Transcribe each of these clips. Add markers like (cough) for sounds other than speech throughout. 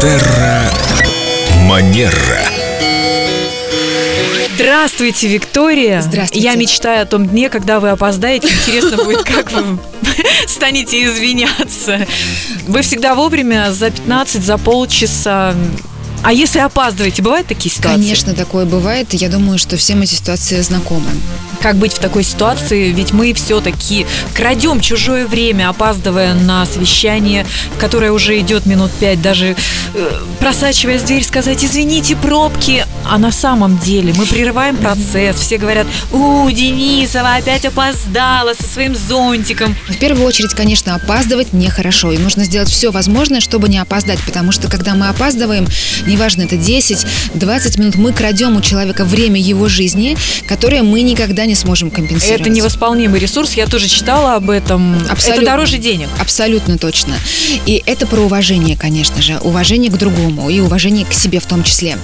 Терра Манера. Здравствуйте, Виктория. Здравствуйте. Я мечтаю о том дне, когда вы опоздаете. Интересно будет, как вы (laughs) станете извиняться. Вы всегда вовремя, за 15, за полчаса. А если опаздываете, бывают такие ситуации? Конечно, такое бывает. Я думаю, что всем эти ситуации знакомы. Как быть в такой ситуации? Ведь мы все-таки крадем чужое время, опаздывая на совещание, которое уже идет минут пять, даже э, просачиваясь в дверь, сказать «извините, пробки». А на самом деле мы прерываем процесс. Все говорят «У, Денисова опять опоздала со своим зонтиком». В первую очередь, конечно, опаздывать нехорошо. И нужно сделать все возможное, чтобы не опоздать. Потому что, когда мы опаздываем, неважно, это 10-20 минут, мы крадем у человека время его жизни, которое мы никогда не сможем компенсировать. Это невосполнимый ресурс, я тоже читала об этом. Абсолютно. Это дороже денег. Абсолютно точно. И это про уважение, конечно же. Уважение к другому и уважение к себе в том числе.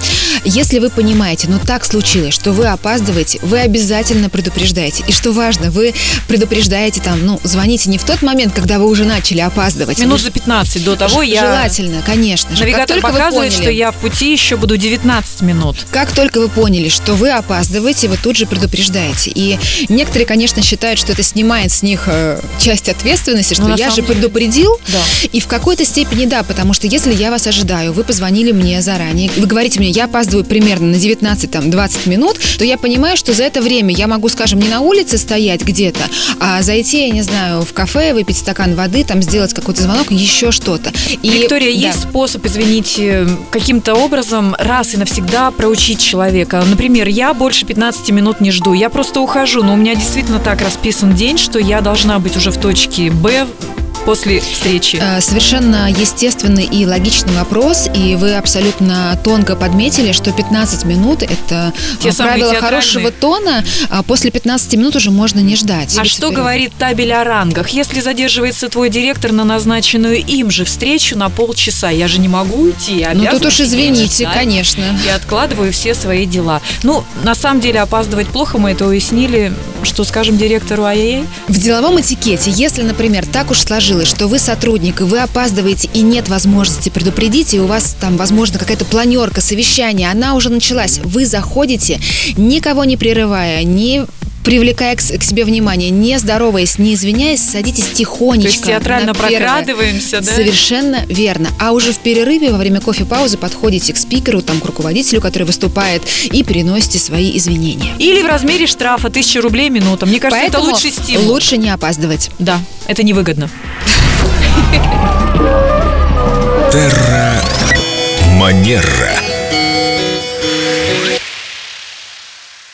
Если вы понимаете, ну так случилось, что вы опаздываете, вы обязательно предупреждаете. И что важно, вы предупреждаете там, ну, звоните не в тот момент, когда вы уже начали опаздывать. Минут за 15 до того я... Желательно, конечно же. Как Навигатор показывает, поняли- что я в пути еще буду 19 минут. Как только вы поняли, что вы опаздываете, вы тут же предупреждаете. И некоторые, конечно, считают, что это снимает с них э, часть ответственности, что Ну, я же деле, предупредил. да. И в какой-то степени да, потому что если я вас ожидаю, вы позвонили мне заранее, вы говорите мне, я опаздываю примерно на 19-20 минут, то я понимаю, что за это время я могу, скажем, не на улице стоять где-то, а зайти, я не знаю, в кафе, выпить стакан воды, там сделать какой-то звонок, еще что-то. И, Виктория, да. есть способ, извините, каким-то образом раз и навсегда проучить человека? Например, я больше 15 минут не жду, я просто ухожу, но у меня действительно так расписан день, что я должна быть уже в точке Б после встречи. Э, Совершенно естественный и логичный вопрос, и вы абсолютно тонко подметили, что 15 минут – это Те э, самые правило хорошего тона, а после 15 минут уже можно не ждать. А что теперь- говорит табель о рангах? Если задерживается твой директор на назначенную им же встречу на полчаса, я же не могу уйти. я Ну тут уж извините, ждать. конечно. Я откладываю все свои дела. Ну, на самом деле, опаздывать плохо, мы это уяснили. Что скажем директору ай-яй? В деловом этикете, если, например, так уж сложилось, что вы сотрудник, и вы опаздываете, и нет возможности предупредить, и у вас там, возможно, какая-то планерка, совещание, она уже началась, вы заходите, никого не прерывая, не привлекая к, к себе внимание, не здороваясь, не извиняясь, садитесь тихонечко. То есть театрально прокрадываемся, да? Совершенно верно. А уже в перерыве во время кофе-паузы подходите к спикеру, там, к руководителю, который выступает, и переносите свои извинения. Или в размере штрафа 1000 рублей минута. Мне кажется, Поэтому это лучший стимул. лучше не опаздывать. Да, это невыгодно. Терра Манера.